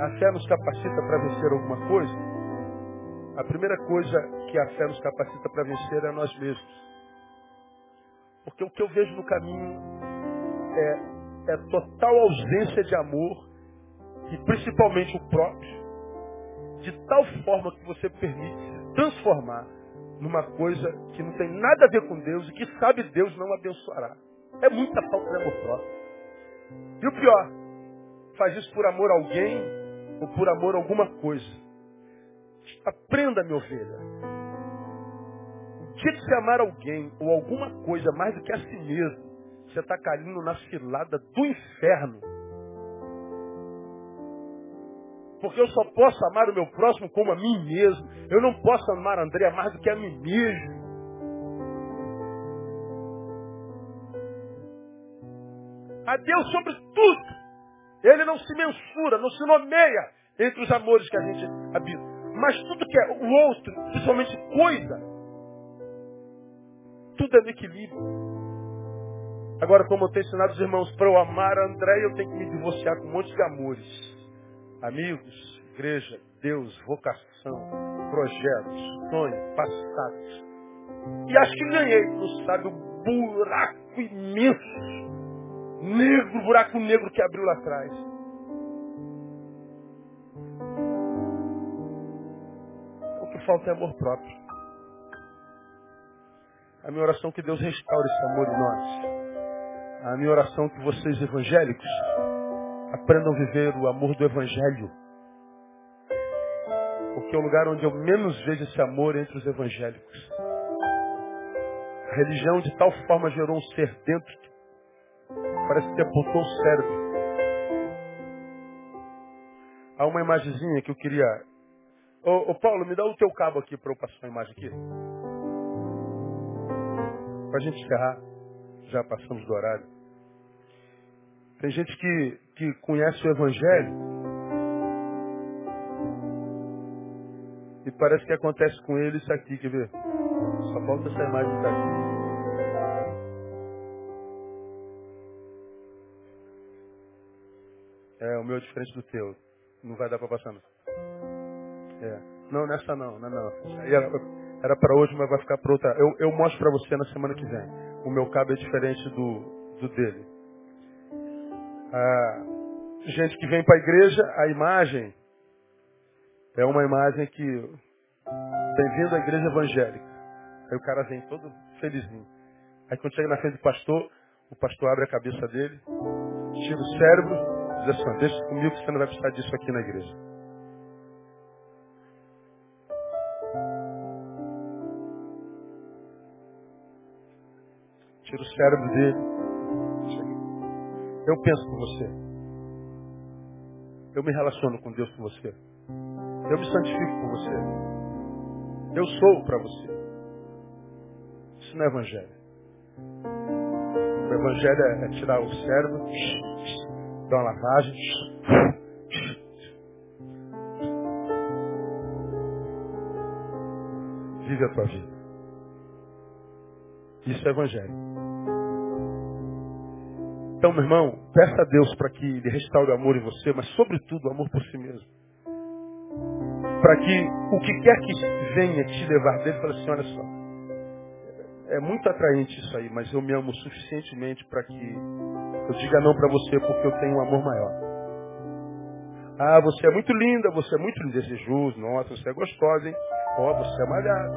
a fé nos capacita para vencer alguma coisa, a primeira coisa que a fé nos capacita para vencer é nós mesmos. Porque o que eu vejo no caminho é é total ausência de amor e principalmente o próprio, de tal forma que você permite se transformar numa coisa que não tem nada a ver com Deus e que sabe Deus não abençoará. É muita falta de amor próprio. E o pior, faz isso por amor a alguém ou por amor a alguma coisa. Aprenda, minha ovelha. O dia que você amar alguém ou alguma coisa mais do que a si mesmo, você está caindo na cilada do inferno. Porque eu só posso amar o meu próximo como a mim mesmo. Eu não posso amar André mais do que a mim mesmo. A Deus sobre tudo. Ele não se mensura, não se nomeia entre os amores que a gente habita. Mas tudo que é o outro, principalmente coisa, tudo é no equilíbrio. Agora, como eu tenho ensinado os irmãos, para eu amar a André, eu tenho que me divorciar com um monte de amores. Amigos, igreja, Deus, vocação, projetos, sonhos, passados. E acho que ganhei, não sabe, o buraco imenso, negro, buraco negro que abriu lá atrás. O que falta é amor próprio. A minha oração é que Deus restaure esse amor em nós. A minha oração é que vocês evangélicos aprendam a viver o amor do evangelho. Porque é o lugar onde eu menos vejo esse amor entre os evangélicos. A religião de tal forma gerou um ser dentro que parece que apontou o cérebro. Há uma imagenzinha que eu queria. Ô, ô Paulo, me dá o teu cabo aqui para eu passar a imagem aqui. Para a gente encerrar, já passamos do horário. Tem gente que, que conhece o Evangelho e parece que acontece com ele isso aqui, quer ver? Só falta essa imagem daqui. É, o meu é diferente do teu. Não vai dar para passar não. É. Não, nessa não, não, não. Era para hoje, mas vai ficar para outra. Eu, eu mostro para você na semana que vem. O meu cabo é diferente do, do dele. Ah, gente que vem para a igreja, a imagem é uma imagem que bem-vindo à igreja evangélica. Aí o cara vem todo felizinho. Aí quando chega na frente do pastor, o pastor abre a cabeça dele, tira o cérebro, diz assim, deixa comigo que você não vai precisar disso aqui na igreja. Tira o cérebro dele. Eu penso por você. Eu me relaciono com Deus por você. Eu me santifico por você. Eu sou para você. Isso não é evangelho. O evangelho é, é tirar o cérebro, dar uma lavagem. Vive a tua vida. Isso é evangelho. Então, meu irmão, peça a Deus para que Ele restaure o amor em você, mas sobretudo o amor por si mesmo. Para que o que quer que venha te levar dele, fale assim, olha só, é muito atraente isso aí, mas eu me amo suficientemente para que eu diga não para você porque eu tenho um amor maior. Ah, você é muito linda, você é muito desejoso, nossa, você é gostosa, hein? Ó, oh, você é malhado.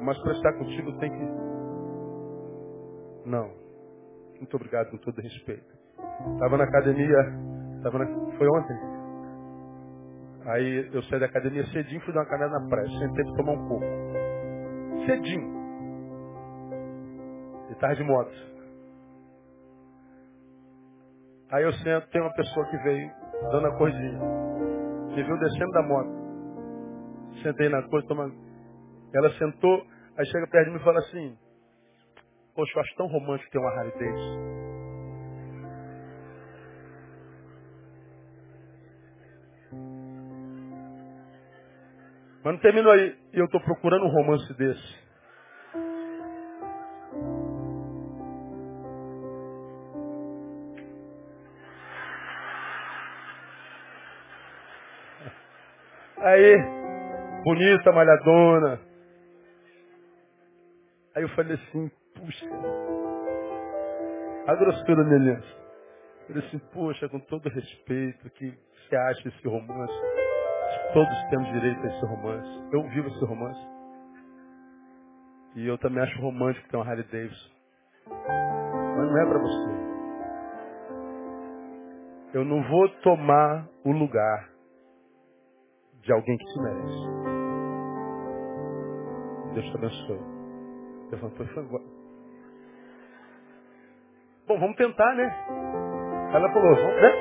Mas para estar contigo tem que. Não. Muito obrigado com todo respeito. Estava na academia, tava na, foi ontem. Aí eu saí da academia cedinho, fui dar uma caminhada na praia, sentei para tomar um coco. Cedinho. E tarde de moto. Aí eu sento, tem uma pessoa que veio dando a corridinha. Me viu descendo da moto. Sentei na coisa, tomando. Ela sentou, aí chega perto de mim e fala assim, Poxa, eu acho tão romântico ter uma Davidson. Mas não terminou aí. E eu estou procurando um romance desse. Aí, bonita, malhadona. Aí eu falei assim, puxa. A grossura da minha Eu falei assim, poxa, com todo respeito, que você acha esse romance? Todos temos direito a esse romance. Eu vivo esse romance. E eu também acho romântico ter uma Harley Davidson. Mas não é para você. Eu não vou tomar o lugar de alguém que se merece. Deus te abençoe. Levantou e foi embora. Bom, vamos tentar, né? Ela falou, vamos, né?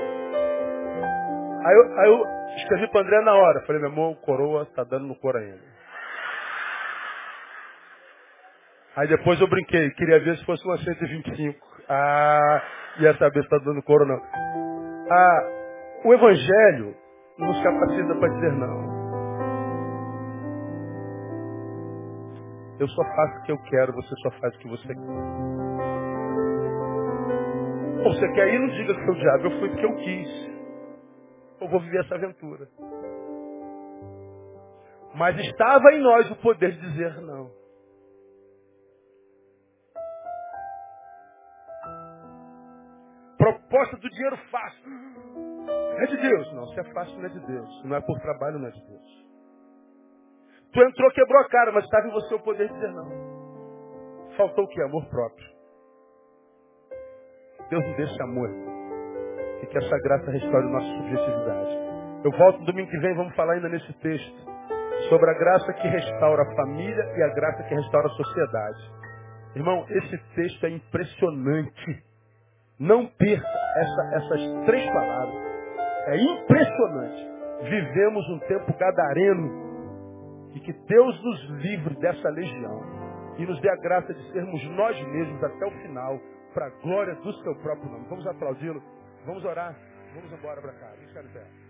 Aí eu, aí eu escrevi para André na hora. Falei, meu irmão, coroa tá dando no cor ainda. Aí depois eu brinquei, queria ver se fosse uma 125. Ah, ia saber se está dando cor ou não. Ah, o Evangelho nos capacita para dizer não. Eu só faço o que eu quero, você só faz o que você quer. Ou você quer ir, não diga que o diabo, eu fui porque eu quis. Eu vou viver essa aventura. Mas estava em nós o poder de dizer não. Proposta do dinheiro fácil. É de Deus. Não, se é fácil, não é de Deus. Não é por trabalho, não é de Deus. Tu entrou, quebrou a cara, mas estava em você o poder de dizer não. Faltou o que? Amor próprio. Deus nos desse amor. E que essa graça restaure nossa subjetividade. Eu volto domingo que vem, vamos falar ainda nesse texto. Sobre a graça que restaura a família e a graça que restaura a sociedade. Irmão, esse texto é impressionante. Não perca essa, essas três palavras. É impressionante. Vivemos um tempo gadareno e que Deus nos livre dessa legião e nos dê a graça de sermos nós mesmos até o final, para a glória do seu próprio nome. Vamos aplaudi-lo, vamos orar, vamos embora para cá. Vamos ficar.